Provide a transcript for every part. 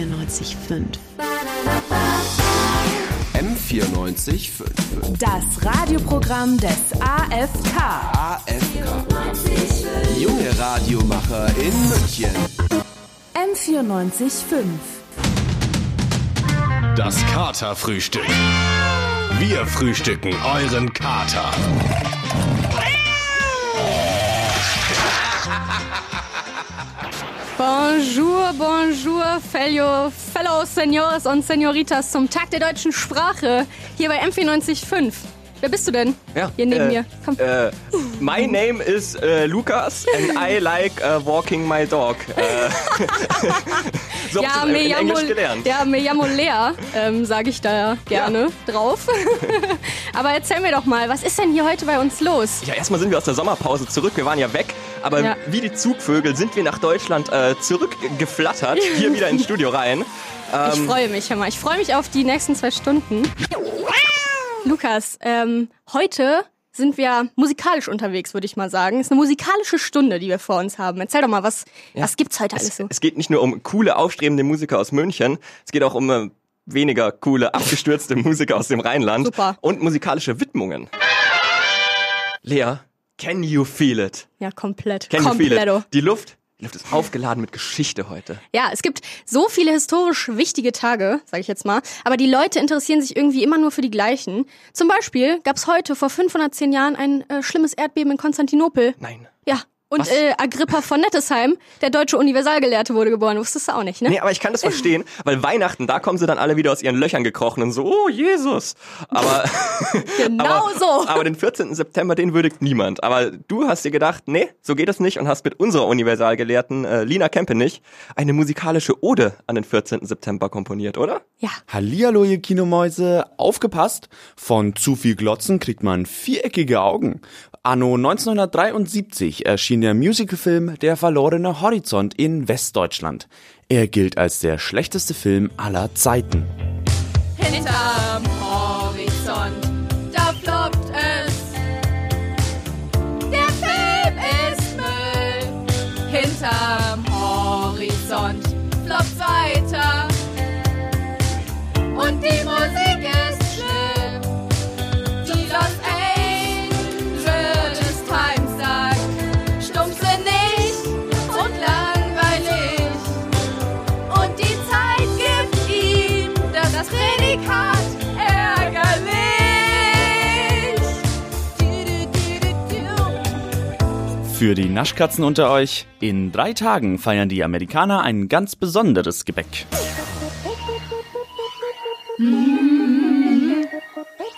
M94.5. M94.5. Das Radioprogramm des AFK. AFK. Junge Radiomacher in München. M94.5. Das Katerfrühstück. Wir frühstücken euren Kater. Bonjour, bonjour, fellow, fellow Senors und Senoritas zum Tag der deutschen Sprache hier bei M495. Wer bist du denn? Ja, Hier neben äh, mir. Komm. Äh, my name is äh, Lukas and I like äh, walking my dog. Äh, so ja, hab ich me in llamo, Englisch gelernt. ja, me llamo Lea, ähm, sage ich da gerne drauf. Aber erzähl mir doch mal, was ist denn hier heute bei uns los? Ja, erstmal sind wir aus der Sommerpause zurück. Wir waren ja weg, aber Ja. wie die Zugvögel sind wir nach Deutschland äh, zurückgeflattert, hier wieder ins Studio rein. Ich Ähm, freue mich, hör mal. Ich freue mich auf die nächsten zwei Stunden. Lukas, ähm, heute sind wir musikalisch unterwegs, würde ich mal sagen. Es ist eine musikalische Stunde, die wir vor uns haben. Erzähl doch mal, was, was gibt's heute alles es, so? es geht nicht nur um coole, aufstrebende Musiker aus München, es geht auch um äh, weniger coole, abgestürzte Musiker aus dem Rheinland Super. und musikalische Widmungen. Lea, can you feel it? Ja, komplett. Can you feel Kompletto. it? Die Luft, die Luft ist aufgeladen mit Geschichte heute. Ja, es gibt so viele historisch wichtige Tage, sage ich jetzt mal, aber die Leute interessieren sich irgendwie immer nur für die gleichen. Zum Beispiel gab's heute vor 510 Jahren ein äh, schlimmes Erdbeben in Konstantinopel. Nein. Ja, und äh, Agrippa von Nettesheim, der deutsche Universalgelehrte, wurde geboren. Wusstest du auch nicht, ne? Nee, aber ich kann das verstehen, weil Weihnachten, da kommen sie dann alle wieder aus ihren Löchern gekrochen und so, oh Jesus. Aber, Genau aber, so. aber den 14. September, den würdigt niemand. Aber du hast dir gedacht, nee, so geht es nicht und hast mit unserer Universalgelehrten äh, Lina Kempenich eine musikalische Ode an den 14. September komponiert, oder? Ja. Hallihallo, ihr Kinomäuse, aufgepasst! Von zu viel Glotzen kriegt man viereckige Augen. Anno 1973 erschien der Musicalfilm Der verlorene Horizont in Westdeutschland. Er gilt als der schlechteste Film aller Zeiten. Hinterm Horizont, da floppt es. Der Film ist Müll. Hinterm Horizont floppt weiter. Und die Musik Für die Naschkatzen unter euch, in drei Tagen feiern die Amerikaner ein ganz besonderes Gebäck.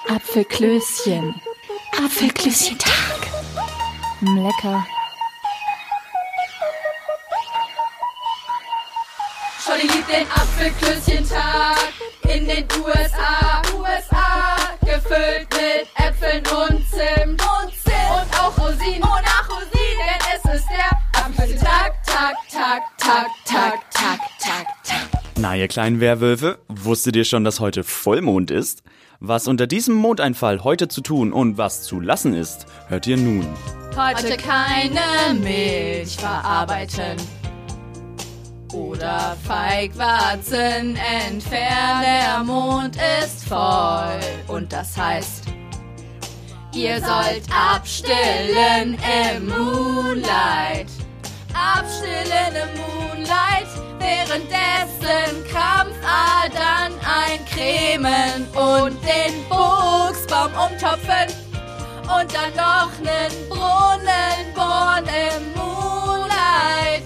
Apfelklößchen. Apfelklößchentag. Mm, lecker. Scholli liebt den Apfelklößchentag in den USA. USA gefüllt mit Äpfeln und Zimt. Und Zimt. Und auch Rosinen. Und auch Rosinen. Der Apfelklößchentag. Tag, Tag, Tag, Tag, Tag, Tag, Tag. Na, ihr kleinen Werwölfe, wusstet ihr schon, dass heute Vollmond ist? Was unter diesem Mondeinfall heute zu tun und was zu lassen ist, hört ihr nun. Heute keine Milch verarbeiten. Oder Feigwarzen entfernen. Der Mond ist voll. Und das heißt, ihr sollt abstillen im Moonlight. Abstillen im Moonlight. Währenddessen Krampfadern eincremen und den Buchsbaum umtopfen. Und dann noch nen Brunnen bohren im Moonlight.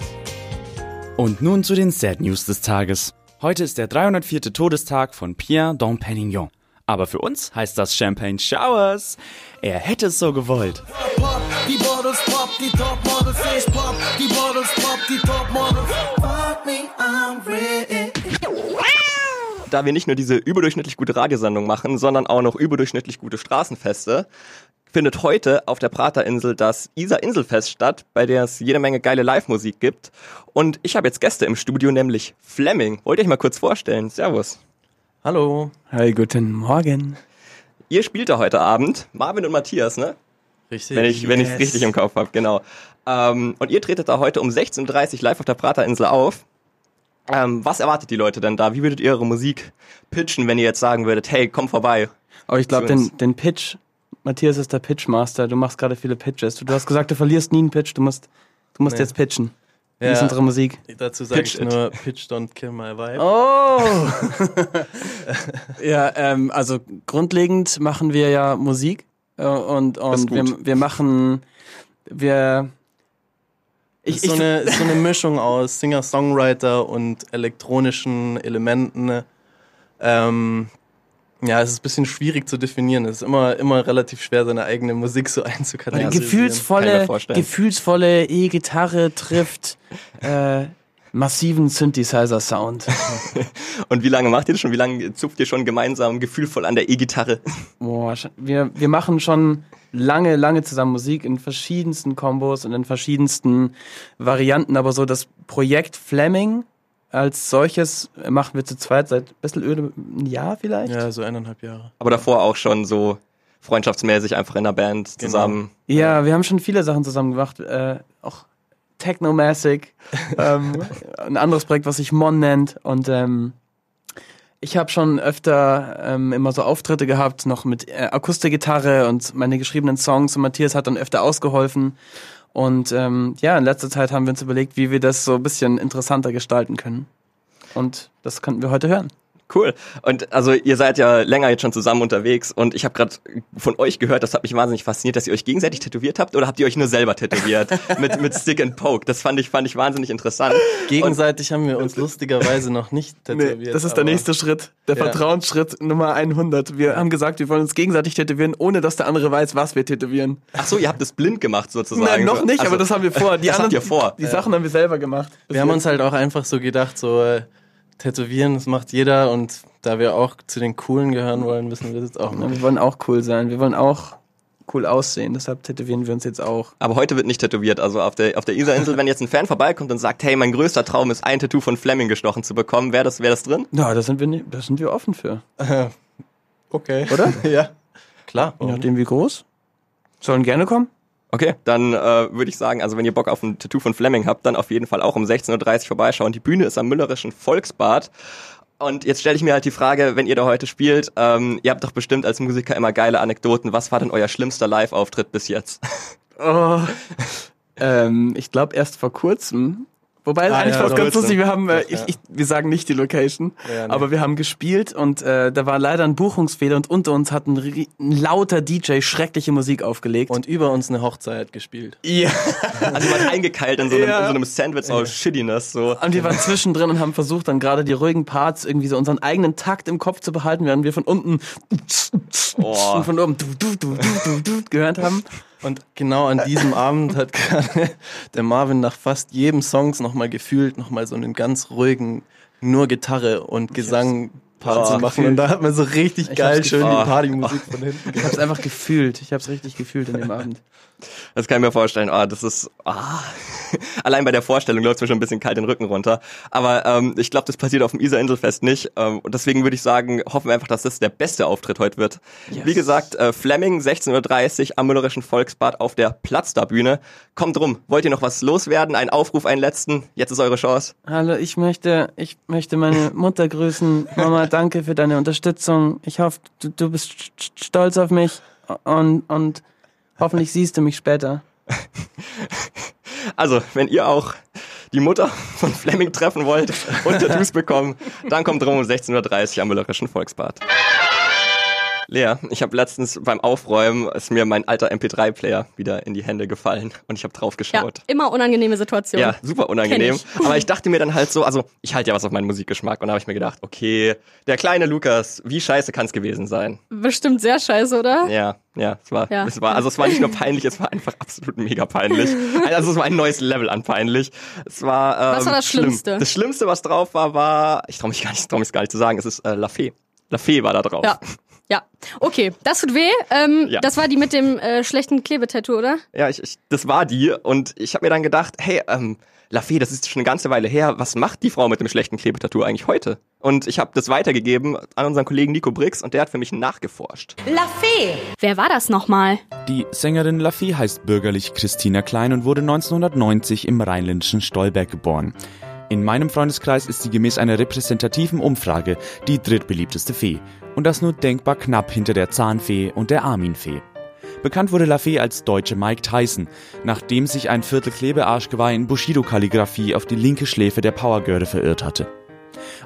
Und nun zu den Sad News des Tages. Heute ist der 304. Todestag von Pierre Dom Aber für uns heißt das Champagne Showers. Er hätte es so gewollt. Pop, Bottles pop, die Topmodels, ich pop, die Bottles pop, die Topmodels. Fuck me, I'm. Da wir nicht nur diese überdurchschnittlich gute Radiosendung machen, sondern auch noch überdurchschnittlich gute Straßenfeste, findet heute auf der Praterinsel das Isar Inselfest statt, bei der es jede Menge geile Live-Musik gibt. Und ich habe jetzt Gäste im Studio, nämlich Fleming. Wollt ihr euch mal kurz vorstellen? Servus. Hallo. Hi, guten Morgen. Ihr spielt da heute Abend, Marvin und Matthias, ne? Richtig. Wenn ich wenn ich Yes. richtig im Kopf habe, genau. Ähm, und ihr tretet da heute um 16.30 Uhr live auf der Praterinsel auf. Ähm, was erwartet die Leute denn da? Wie würdet ihr eure Musik pitchen, wenn ihr jetzt sagen würdet, hey, komm vorbei? Aber ich glaube, den, den Pitch, Matthias ist der Pitchmaster, du machst gerade viele Pitches. Du, du hast gesagt, du verlierst nie einen Pitch, du musst, du musst Nee. jetzt pitchen. Wie Ja. ist unsere Musik? Dazu sage ich it. nur, Pitch don't kill my vibe. Oh! ja, ähm, also grundlegend machen wir ja Musik und, ist und wir, wir machen, wir, Ich, ist so, eine, so eine Mischung aus Singer-Songwriter und elektronischen Elementen. Ähm, ja, es ist ein bisschen schwierig zu definieren. Es ist immer, immer relativ schwer, seine eigene Musik so mir gefühlsvolle, gefühlsvolle E-Gitarre trifft äh, massiven Synthesizer-Sound. Und wie lange macht ihr das schon? Wie lange zupft ihr schon gemeinsam gefühlvoll an der E-Gitarre? Boah, wir, wir machen schon lange, lange zusammen Musik in verschiedensten Kombos und in verschiedensten Varianten, aber so das Projekt Fleming als solches machen wir zu zweit seit ein bisschen öde, ein Jahr vielleicht. Ja, so eineinhalb Jahre. Aber davor auch schon so freundschaftsmäßig einfach in der Band Genau. zusammen. Ja, wir haben schon viele Sachen zusammen gemacht, äh, auch Technomassic, ähm, ein anderes Projekt, was sich Mon nennt. Und ähm, ich habe schon öfter ähm, immer so Auftritte gehabt, noch mit äh, Akustikgitarre und meine geschriebenen Songs. Und Matthias hat dann öfter ausgeholfen. Und ähm, ja, in letzter Zeit haben wir uns überlegt, wie wir das so ein bisschen interessanter gestalten können. Und das könnten wir heute hören. Cool. Und also ihr seid ja länger jetzt schon zusammen unterwegs und ich habe gerade von euch gehört, das hat mich wahnsinnig fasziniert, dass ihr euch gegenseitig tätowiert habt oder habt ihr euch nur selber tätowiert mit mit Stick and Poke? Das fand ich fand ich wahnsinnig interessant. Gegenseitig haben wir uns lustigerweise noch nicht tätowiert. das ist der nächste Schritt, der Ja. Vertrauensschritt Nummer 100. Wir haben gesagt, wir wollen uns gegenseitig tätowieren, ohne dass der andere weiß, was wir tätowieren. Ach so, ihr habt es blind gemacht sozusagen. Nein, noch nicht, Also, aber das haben wir vor. Die das habt anderen, ihr vor. Die Sachen haben wir selber gemacht. Wir haben uns halt auch einfach so gedacht, so äh, tätowieren, das macht jeder und da wir auch zu den Coolen gehören wollen, müssen wir das jetzt auch Ja, machen. wir wollen auch cool sein. Wir wollen auch cool aussehen. Deshalb tätowieren wir uns jetzt auch. Aber heute wird nicht tätowiert. Also auf der, auf der Isarinsel, wenn jetzt ein Fan vorbeikommt und sagt, hey, mein größter Traum ist, ein Tattoo von Fleming gestochen zu bekommen, wäre das, wär das drin? Ja, da sind wir, nicht, da sind wir offen für. Okay. Oder? ja. Klar. Je nachdem, wie groß. Sollen gerne kommen. Okay, dann äh, würde ich sagen, also wenn ihr Bock auf ein Tattoo von Fleming habt, dann auf jeden Fall auch um 16.30 Uhr vorbeischauen. Die Bühne ist am Müllerischen Volksbad. Und jetzt stelle ich mir halt die Frage, wenn ihr da heute spielt, ähm, ihr habt doch bestimmt als Musiker immer geile Anekdoten. Was war denn euer schlimmster Live-Auftritt bis jetzt? Oh. ähm, ich glaube erst vor kurzem. Wobei, Ah, eigentlich ja, war es ganz lustig, wir haben, äh, ich, ich, wir sagen nicht die Location, Ja, nee. aber wir haben gespielt und äh, da war leider ein Buchungsfehler und unter uns hat ein, ein lauter DJ schreckliche Musik aufgelegt. Und über uns eine Hochzeit gespielt. ja. Also man eingekeilt in so einem, Ja. in so einem Sandwich aus Shittiness. So. Und wir waren zwischendrin und haben versucht, dann gerade die ruhigen Parts irgendwie so unseren eigenen Takt im Kopf zu behalten, während wir von unten Oh. und von oben du, du, du, du, du, du gehört haben. Und genau an diesem Abend hat gerade der Marvin nach fast jedem Songs nochmal gefühlt, nochmal so einen ganz ruhigen, nur Gitarre und Gesang Part Oh, zu machen. Und da hat man so richtig Ich geil hab's schön gefühlt. die Partymusik von hinten Ich habe es einfach gefühlt. Ich habe es richtig gefühlt in dem Abend. Das kann ich mir vorstellen. Ah, das ist ah. allein bei der Vorstellung läuft mir schon ein bisschen kalt den Rücken runter. Aber ähm, ich glaube, das passiert auf dem Isar Inselfest nicht. Ähm, und deswegen würde ich sagen, hoffen wir einfach, dass das der beste Auftritt heute wird. Yes. Wie gesagt, äh, Fleming 16:30 Uhr am Müllerischen Volksbad auf der Platzdarbühne. Kommt rum. Wollt ihr noch was loswerden? Ein Aufruf, einen letzten? Jetzt ist eure Chance. Hallo, ich möchte, ich möchte meine Mutter grüßen. Mama, danke für deine Unterstützung. Ich hoffe, du, du bist st- st- stolz auf mich und, und hoffentlich siehst du mich später. Also, wenn ihr auch die Mutter von Fleming treffen wollt und Tattoos bekommen, dann kommt rum um 16:30 Uhr am Müllerischen Volksbad. Lea, ich habe letztens beim Aufräumen ist mir mein alter MP3-Player wieder in die Hände gefallen und ich habe drauf Ja, geschaut. immer unangenehme Situation. Ja, super unangenehm. Ich. Aber ich dachte mir dann halt so, also ich halte ja was auf meinen Musikgeschmack und da habe ich mir gedacht, okay, der kleine Lukas, wie scheiße kann es gewesen sein? Bestimmt sehr scheiße, oder? Ja, ja, es war, Ja. es war, also es war nicht nur peinlich, es war einfach absolut mega peinlich. Also es war ein neues Level an peinlich. Es war, ähm, Was war das schlimm. Schlimmste? Das Schlimmste, was drauf war, war, ich traue mich gar nicht, trau mich gar nicht zu sagen, es ist äh, La Fee. La Fee war da drauf. Ja. Ja. Okay, das tut weh. Ähm, Ja. Das war die mit dem äh, schlechten Klebetattoo, oder? Ja, ich, ich, das war die und ich habe mir dann gedacht, hey, ähm, La Fee, das ist schon eine ganze Weile her. Was macht die Frau mit dem schlechten Klebetattoo eigentlich heute? Und ich habe das weitergegeben an unseren Kollegen Nico Brix und der hat für mich nachgeforscht. La Fee. Wer war das nochmal? Die Sängerin Laffy heißt bürgerlich Christina Klein und wurde 1990 im rheinländischen Stolberg geboren. In meinem Freundeskreis ist sie gemäß einer repräsentativen Umfrage die drittbeliebteste Fee. Und das nur denkbar knapp hinter der Zahnfee und der Arminfee. Bekannt wurde Lafay als deutsche Mike Tyson, nachdem sich ein Viertel Klebearschgeweih in Bushido-Kalligraphie auf die linke Schläfe der Powergirl verirrt hatte.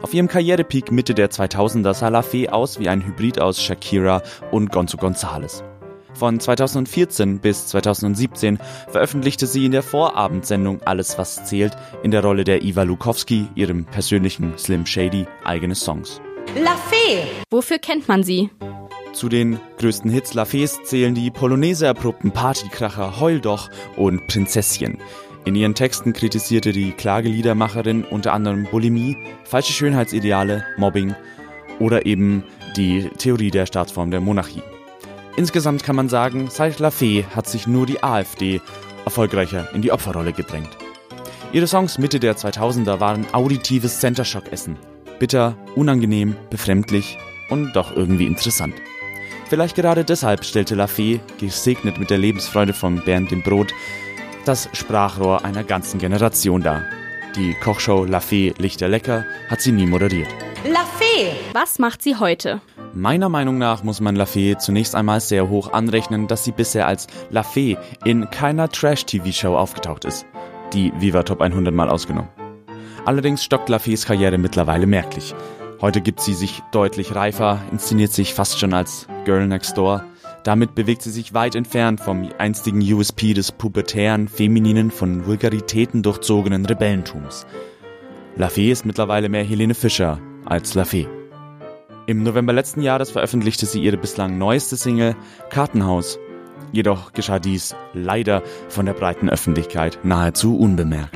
Auf ihrem Karrierepeak Mitte der 2000er sah Lafay aus wie ein Hybrid aus Shakira und Gonzo Gonzalez. Von 2014 bis 2017 veröffentlichte sie in der Vorabendsendung Alles was zählt in der Rolle der Iva Lukowski, ihrem persönlichen Slim Shady, eigene Songs. La Fee. Wofür kennt man sie? Zu den größten Hits Lafay's zählen die Polonaise-erprobten Partykracher Heul doch und Prinzesschen. In ihren Texten kritisierte die Klageliedermacherin unter anderem Bulimie, falsche Schönheitsideale, Mobbing oder eben die Theorie der Staatsform der Monarchie. Insgesamt kann man sagen, seit Lafay hat sich nur die AfD erfolgreicher in die Opferrolle gedrängt. Ihre Songs Mitte der 2000er waren auditives Center Shock Essen. Bitter, unangenehm, befremdlich und doch irgendwie interessant. Vielleicht gerade deshalb stellte Lafay, gesegnet mit der Lebensfreude von Bernd dem Brot, das Sprachrohr einer ganzen Generation dar. Die Kochshow Lafay Lichter lecker hat sie nie moderiert. La Fee. Was macht sie heute? Meiner Meinung nach muss man Lafay zunächst einmal sehr hoch anrechnen, dass sie bisher als Lafay in keiner Trash-TV-Show aufgetaucht ist. Die Viva Top 100 mal ausgenommen. Allerdings stockt Lafays Karriere mittlerweile merklich. Heute gibt sie sich deutlich reifer, inszeniert sich fast schon als Girl Next Door. Damit bewegt sie sich weit entfernt vom einstigen USP des pubertären, femininen, von Vulgaritäten durchzogenen Rebellentums. Lafay ist mittlerweile mehr Helene Fischer als Lafay. Im November letzten Jahres veröffentlichte sie ihre bislang neueste Single Kartenhaus. Jedoch geschah dies leider von der breiten Öffentlichkeit nahezu unbemerkt.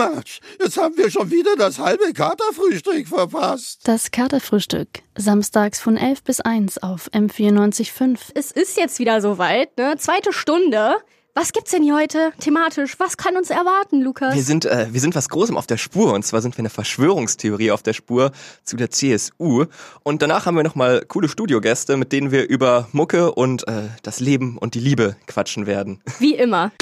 Mensch, jetzt haben wir schon wieder das halbe Katerfrühstück verpasst. Das Katerfrühstück. Samstags von 11 bis 1 auf M94.5. Es ist jetzt wieder soweit, ne? Zweite Stunde. Was gibt's denn hier heute thematisch? Was kann uns erwarten, Lukas? Wir sind, äh, wir sind was Großem auf der Spur und zwar sind wir eine Verschwörungstheorie auf der Spur zu der CSU und danach haben wir nochmal coole Studiogäste, mit denen wir über Mucke und äh, das Leben und die Liebe quatschen werden. Wie immer.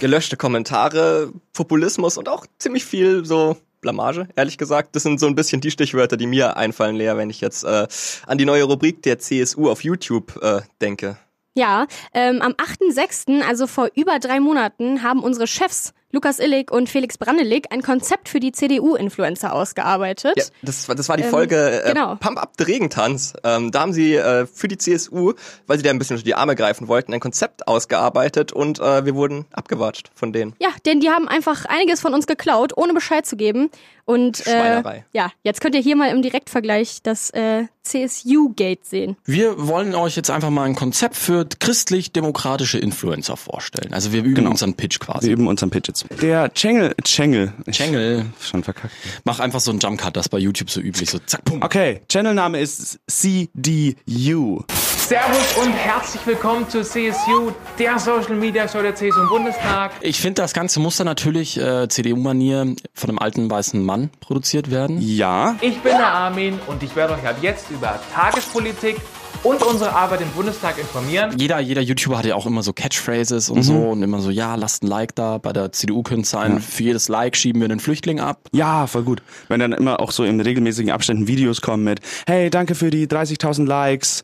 Gelöschte Kommentare, Populismus und auch ziemlich viel so Blamage, ehrlich gesagt. Das sind so ein bisschen die Stichwörter, die mir einfallen, Lea, wenn ich jetzt äh, an die neue Rubrik der CSU auf YouTube äh, denke. Ja, ähm, am 8.6., also vor über drei Monaten, haben unsere Chefs Lukas Illig und Felix Brandelig ein Konzept für die CDU-Influencer ausgearbeitet. Ja, das, war- das war die Ähm, Folge äh, genau. Pump Up the Regentanz. Ähm, da haben sie äh, für die CSU, weil sie da ein bisschen unter die Arme greifen wollten, ein Konzept ausgearbeitet und äh, wir wurden abgewatscht von denen. Ja, denn die haben einfach einiges von uns geklaut, ohne Bescheid zu geben. Und äh, Schweinerei. ja, jetzt könnt ihr hier mal im Direktvergleich das äh, CSU-Gate sehen. Wir wollen euch jetzt einfach mal ein Konzept für christlich-demokratische Influencer vorstellen. Also wir üben Genau. unseren Pitch quasi. Wir üben unseren Pitch jetzt. Der Chengel, Chengel. Chengel. Schon verkackt. Mach einfach so einen Jumpcut, das ist bei YouTube so üblich, so zack, pum. Okay, Channelname ist CDU. Servus und herzlich willkommen zur CSU, der Social Media Show der CSU im Bundestag. Ich finde, das ganze muss dann natürlich äh, CDU-Manier von einem alten weißen Mann produziert werden. Ja. Ich bin der Armin und ich werde euch ab jetzt über Tagespolitik und unsere Arbeit im Bundestag informieren. Jeder, jeder YouTuber hat ja auch immer so Catchphrases und Mhm. so und immer so, ja, lasst ein Like da. Bei der CDU könnte es sein, Ja. für jedes Like schieben wir einen Flüchtling ab. Ja, voll gut. Wenn dann immer auch so in regelmäßigen Abständen Videos kommen mit, hey, danke für die 30.000 Likes.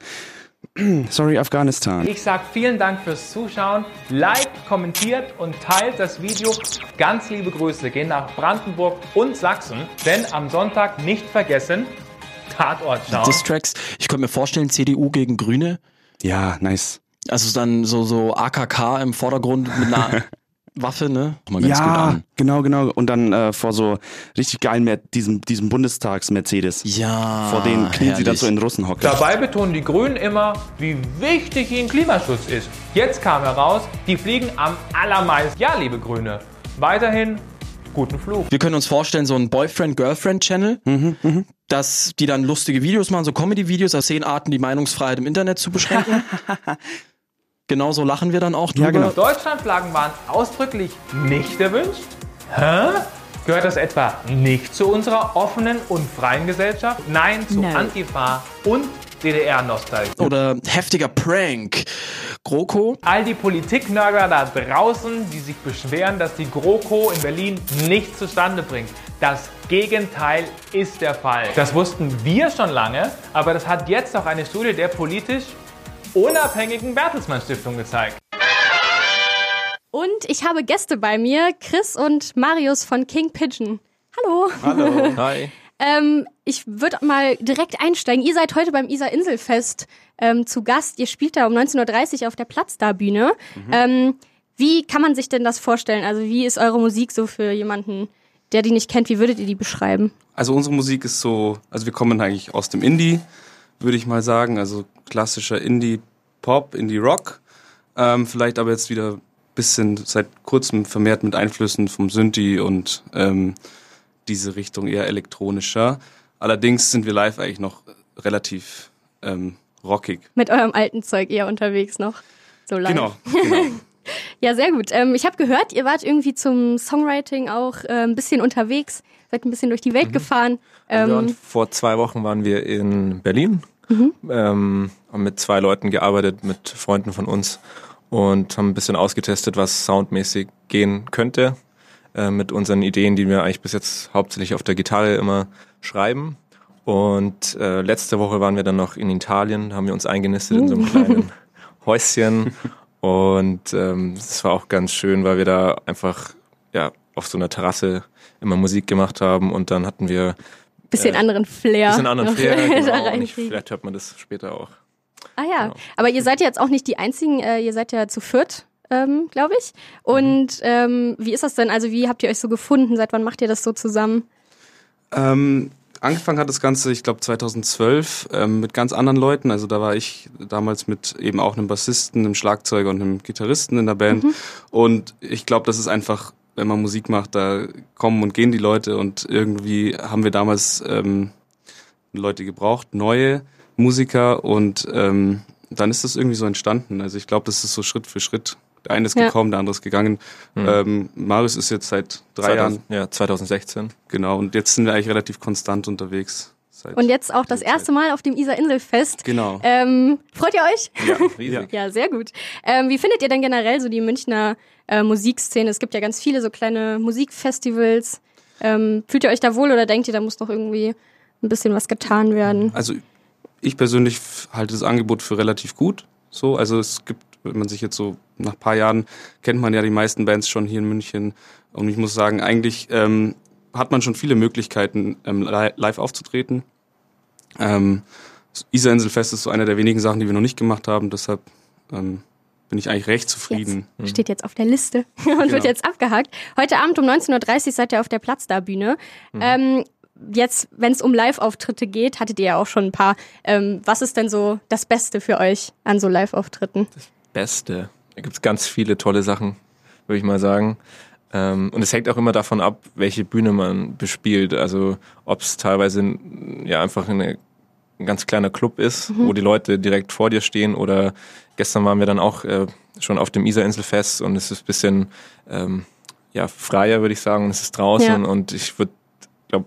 Sorry, Afghanistan. Ich sage vielen Dank fürs Zuschauen. Liked, kommentiert und teilt das Video. Ganz liebe Grüße gehen nach Brandenburg und Sachsen. Denn am Sonntag nicht vergessen, Tatort schauen. Distracks. Ich könnte mir vorstellen, CDU gegen Grüne. Ja, nice. Also dann so, so AKK im Vordergrund mit einer Waffe, ne? Mal ganz gut ja, an. genau, genau. Und dann äh, vor so richtig geilen, Mer diesem, diesem Bundestags-Mercedes. Ja. Vor denen knien sie dann so in Russenhocke. Dabei betonen die Grünen immer, wie wichtig ihnen Klimaschutz ist. Jetzt kam heraus, die fliegen am allermeisten. Ja, liebe Grüne, weiterhin guten Flug. Wir können uns vorstellen, so ein Boyfriend-Girlfriend-Channel, Mhm, dass die dann lustige Videos machen, so Comedy-Videos aus zehn Arten, die Meinungsfreiheit im Internet zu beschränken. Genauso lachen wir dann auch drüber. genau. Deutschlandflaggen waren ausdrücklich nicht erwünscht? Hä? Gehört das etwa nicht zu unserer offenen und freien Gesellschaft? Nein zu No. Antifa und DDR-Nostalgie. Oder heftiger Prank. GroKo? All die Politiknörgler da draußen, die sich beschweren, dass die GroKo in Berlin nichts zustande bringt. Das Gegenteil ist der Fall. Das wussten wir schon lange, aber das hat jetzt auch eine Studie der politisch unabhängigen Bertelsmann Stiftung gezeigt. Und ich habe Gäste bei mir, Chris und Marius von King Pigeon. Hallo. Hallo. Hi. Ähm, ich würde mal direkt einsteigen. Ihr seid heute beim Isar Inselfest ähm, zu Gast. Ihr spielt da um 19.30 Uhr auf der Platzdar-Bühne. Mhm. Ähm, wie kann man sich denn das vorstellen? Also wie ist eure Musik so für jemanden, der die nicht kennt? Wie würdet ihr die beschreiben? Also unsere Musik ist so, also wir kommen eigentlich aus dem Indie, würde ich mal sagen. Also klassischer Indie-Pop, Indie-Rock. Ähm, vielleicht aber jetzt wieder ein bisschen seit kurzem vermehrt mit Einflüssen vom Synthi und ähm, diese Richtung eher elektronischer. Allerdings sind wir live eigentlich noch relativ ähm, rockig. Mit eurem alten Zeug eher unterwegs noch. So live. Genau, genau. ja, sehr gut. Ähm, ich habe gehört, ihr wart irgendwie zum Songwriting auch äh, ein bisschen unterwegs, seid ein bisschen durch die Welt gefahren. wir waren, Ähm, vor zwei Wochen waren wir in Berlin, Mhm. ähm, haben mit zwei Leuten gearbeitet, mit Freunden von uns und haben ein bisschen ausgetestet, was soundmäßig gehen könnte äh, mit unseren Ideen, die wir eigentlich bis jetzt hauptsächlich auf der Gitarre immer schreiben. Und äh, letzte Woche waren wir dann noch in Italien, haben wir uns eingenistet in so einem Uh. kleinen Häuschen und ähm, das war auch ganz schön, weil wir da einfach ja auf so einer Terrasse immer Musik gemacht haben und dann hatten wir bisschen anderen Flair. bisschen anderen Flair, da genau, und ich, vielleicht hört man das später auch. Ah ja, aber ihr seid ja jetzt auch nicht die Einzigen, äh, ihr seid ja zu viert, ähm, glaube ich. Und ähm, wie ist das denn? Also wie habt ihr euch so gefunden? Seit wann macht ihr das so zusammen? Ähm, angefangen hat das Ganze, ich glaube 2012, ähm, mit ganz anderen Leuten. Also da war ich damals mit eben auch einem Bassisten, einem Schlagzeuger und einem Gitarristen in der Band. Mhm. Und ich glaube, das ist einfach, wenn man Musik macht, da kommen und gehen die Leute. Und irgendwie haben wir damals ähm, Leute gebraucht, neue Musiker. Und ähm, dann ist das irgendwie so entstanden. Also ich glaube, das ist so Schritt für Schritt. Der eine ist Ja. gekommen, der andere ist gegangen. Mhm. Ähm, Marius ist jetzt seit drei 2000 Jahren. Ja, 2016. Genau, und jetzt sind wir eigentlich relativ konstant unterwegs. Seit Und jetzt auch das erste Mal auf dem Isar Inselfest. Genau. Ähm, freut ihr euch? Ja, riesig. ja, sehr gut. Ähm, wie findet ihr denn generell so die Münchner äh, Musikszene? Es gibt ja ganz viele so kleine Musikfestivals. Ähm, fühlt ihr euch da wohl oder denkt ihr, da muss noch irgendwie ein bisschen was getan werden? Also ich persönlich halte das Angebot für relativ gut. So, also es gibt, wenn man sich jetzt so nach ein paar Jahren kennt man ja die meisten Bands schon hier in München. Und ich muss sagen, eigentlich ähm, hat man schon viele Möglichkeiten, ähm, li live aufzutreten. Ähm, das Isar-Inselfest ist so eine der wenigen Sachen, die wir noch nicht gemacht haben. Deshalb ähm, bin ich eigentlich recht zufrieden. Steht jetzt auf der Liste und wird Genau. jetzt abgehakt. Heute Abend um 19.30 Uhr seid ihr auf der Platzdar-Bühne. Mhm. Ähm, jetzt, wenn es um Live-Auftritte geht, hattet ihr ja auch schon ein paar. Ähm, was ist denn so das Beste für euch an so Live-Auftritten? Beste. Da gibt's ganz viele tolle Sachen, würde ich mal sagen. Ähm, und es hängt auch immer davon ab, welche Bühne man bespielt. Also ob es teilweise ja einfach eine, ein ganz kleiner Club ist, Mhm. wo die Leute direkt vor dir stehen. Oder gestern waren wir dann auch äh, schon auf dem Isar-Inselfest und es ist ein bisschen ähm, ja, freier, würde ich sagen. Und es ist draußen Ja. und ich würde, glaube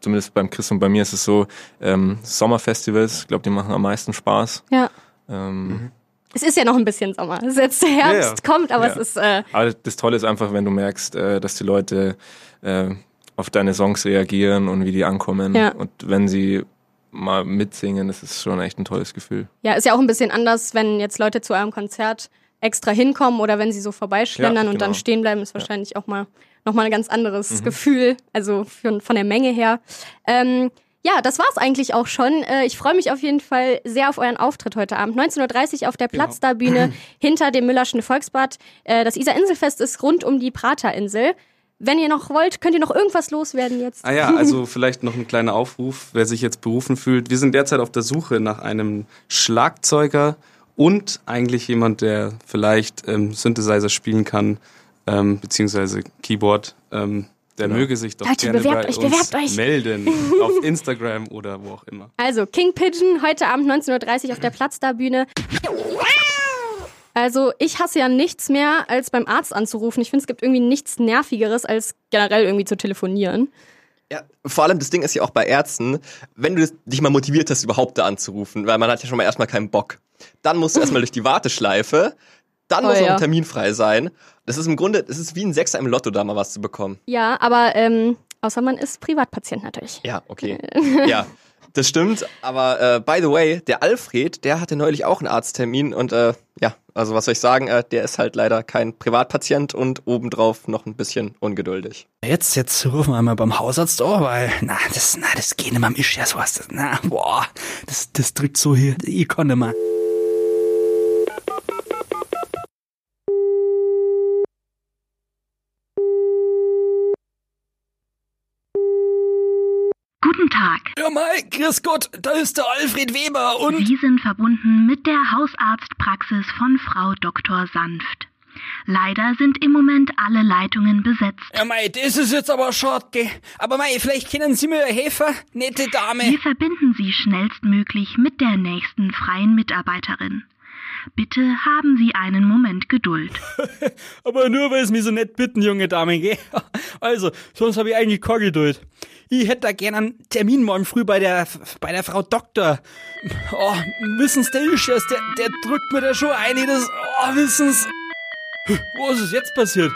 zumindest beim Chris und bei mir ist es so, ähm, Sommerfestivals, ich glaube, die machen am meisten Spaß. Ja. Ähm, Es ist ja noch ein bisschen Sommer. Es ist jetzt der Herbst, Ja, ja. kommt, aber Ja. es ist. Äh, Aber das Tolle ist einfach, wenn du merkst, äh, dass die Leute äh, auf deine Songs reagieren und wie die ankommen. Ja. Und wenn sie mal mitsingen, das ist schon echt ein tolles Gefühl. ja, ist ja auch ein bisschen anders, wenn jetzt Leute zu eurem Konzert extra hinkommen oder wenn sie so vorbeischlendern Ja, und dann genau. stehen bleiben, ist wahrscheinlich auch mal nochmal ein ganz anderes Mhm. Gefühl, also für, von der Menge her. Ähm, ja, das war's eigentlich auch schon. Äh, ich freue mich auf jeden Fall sehr auf euren Auftritt heute Abend. 19.30 Uhr auf der Platzdar-Bühne hinter dem Müllerschen Volksbad. Äh, das Isar-Inselfest ist rund um die Praterinsel. Wenn ihr noch wollt, könnt ihr noch irgendwas loswerden jetzt. Ah ja, also vielleicht noch ein kleiner Aufruf, wer sich jetzt berufen fühlt. Wir sind derzeit auf der Suche nach einem Schlagzeuger und eigentlich jemand, der vielleicht ähm, Synthesizer spielen kann, ähm, beziehungsweise Keyboard. Ähm, der Genau. möge sich doch Leute, gerne bewerbt bei euch, uns bewerbt euch. melden. auf Instagram oder wo auch immer. Also, King Pigeon, heute Abend 19.30 Uhr auf der Platzdar-Bühne. Also, ich hasse ja nichts mehr, als beim Arzt anzurufen. Ich finde, es gibt irgendwie nichts Nervigeres, als generell irgendwie zu telefonieren. Ja, vor allem das Ding ist ja auch bei Ärzten, wenn du dich mal motiviert hast, überhaupt da anzurufen, weil man hat ja schon mal erstmal keinen Bock. Dann musst du erstmal durch die Warteschleife, dann Oh muss noch ja. ein Termin frei sein. Das ist im Grunde, das ist wie ein Sechser im Lotto, da mal was zu bekommen. Ja, aber ähm, außer man ist Privatpatient natürlich. Ja, okay. ja, das stimmt. Aber äh, by the way, der Alfred, der hatte neulich auch einen Arzttermin und äh, ja, also was soll ich sagen, äh, der ist halt leider kein Privatpatient und obendrauf noch ein bisschen ungeduldig. Jetzt, jetzt rufen wir mal beim Hausarzt an, weil, na, das, na, das geht nicht mehr, ist ja sowas, das, na, boah, das, das drückt so hier, ich kann nicht Guten Tag. Ja, Mai, grüß Gott, da ist der Alfred Weber und... Sie sind verbunden mit der Hausarztpraxis von Frau Dr. Sanft. Leider sind im Moment alle Leitungen besetzt. Ja, Mai, das ist jetzt aber schade? Aber Mai, vielleicht können Sie mir helfen, nette Dame. Wir verbinden Sie schnellstmöglich mit der nächsten freien Mitarbeiterin. Bitte haben Sie einen Moment Geduld. Aber nur, weil Sie mich so nett bitten, junge Dame, gell? Also, sonst habe ich eigentlich keine Geduld. Ich hätte da gern einen Termin morgen früh bei der, bei der Frau Doktor. Oh, wissen Sie, der Ischers, der, der drückt mir da schon ein, das, oh, Sie. Was ist jetzt passiert?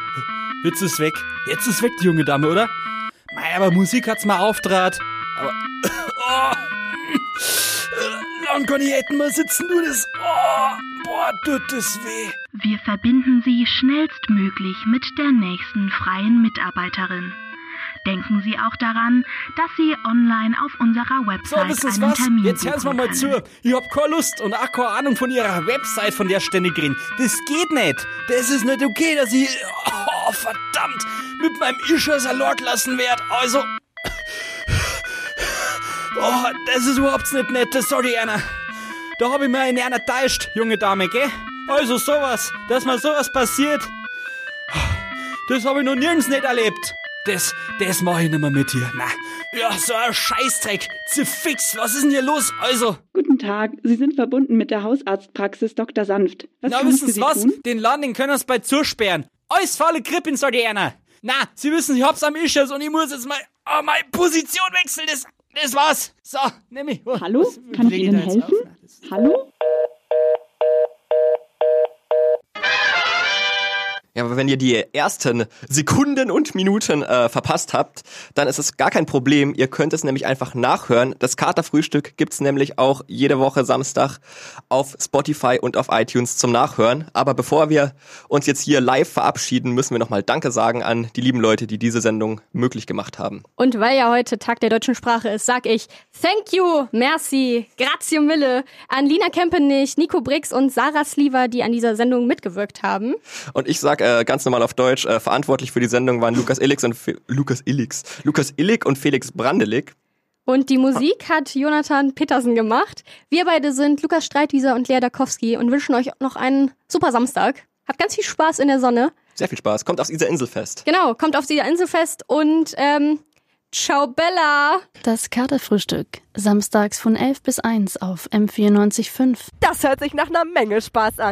Jetzt ist weg. Jetzt ist weg, die junge Dame, oder? Mei, aber Musik hat's mal auftrat. Aber, oh, lang kann ich hätten mal sitzen, du das, oh, boah, tut das weh. Wir verbinden Sie schnellstmöglich mit der nächsten freien Mitarbeiterin. Denken Sie auch daran, dass Sie online auf unserer So, Website wissen Sie einen was? Termin Jetzt hören Sie mal zu. Ich hab keine Lust und auch keine Ahnung von Ihrer Website, von der ständig reden. Das geht nicht. Das ist nicht okay, dass ich, oh, verdammt, mit meinem Ischer Salat lassen werd. Also, oh, das ist überhaupt nicht nett. Sorry, Anna. Da hab ich mir in einer täuscht, junge Dame, gell? Also sowas, dass mal sowas passiert, das habe ich noch nirgends nicht erlebt. Das, das mache ich nicht mehr mit hier. Na, ja, so ein Scheißdreck. Zu fix. Was ist denn hier los? Also. Guten Tag, Sie sind verbunden mit der Hausarztpraxis Dr. Sanft. Was Na, wissen Sie was? tun? Den Laden, den können Sie bald zusperren. Alles faule Krippen, soll die einer. Na, Sie wissen, ich hab's am Ischers und ich muss jetzt mal oh, meine Position wechseln. Das, das war's. So, nimm ich. Oh, Hallo? was- Kann ich Ihnen helfen? Hallo? Ja, aber wenn ihr die ersten Sekunden und Minuten äh, verpasst habt, dann ist es gar kein Problem. Ihr könnt es nämlich einfach nachhören. Das Katerfrühstück gibt's nämlich auch jede Woche Samstag auf Spotify und auf iTunes zum Nachhören. Aber bevor wir uns jetzt hier live verabschieden, müssen wir nochmal Danke sagen an die lieben Leute, die diese Sendung möglich gemacht haben. Und weil ja heute Tag der deutschen Sprache ist, sag ich Thank you, merci, grazie mille an Lina Kempenich, Nico Brix und Sarah Sliver, die an dieser Sendung mitgewirkt haben. Und ich sag äh, ganz normal auf Deutsch, äh, verantwortlich für die Sendung waren Lukas Illix und Fe Lukas Illix. Lukas Illig und Felix Brandelig. Und die Musik hat Jonathan Petersen gemacht. Wir beide sind Lukas Streitwieser und Lea Dakowski und wünschen euch noch einen super Samstag. Habt ganz viel Spaß in der Sonne. Sehr viel Spaß. Kommt aufs Isar Inselfest. Genau, kommt auf die Inselfest und ähm, ciao Bella. Das Katerfrühstück. Samstags von 11 bis 1 auf M94.5. Das hört sich nach einer Menge Spaß an.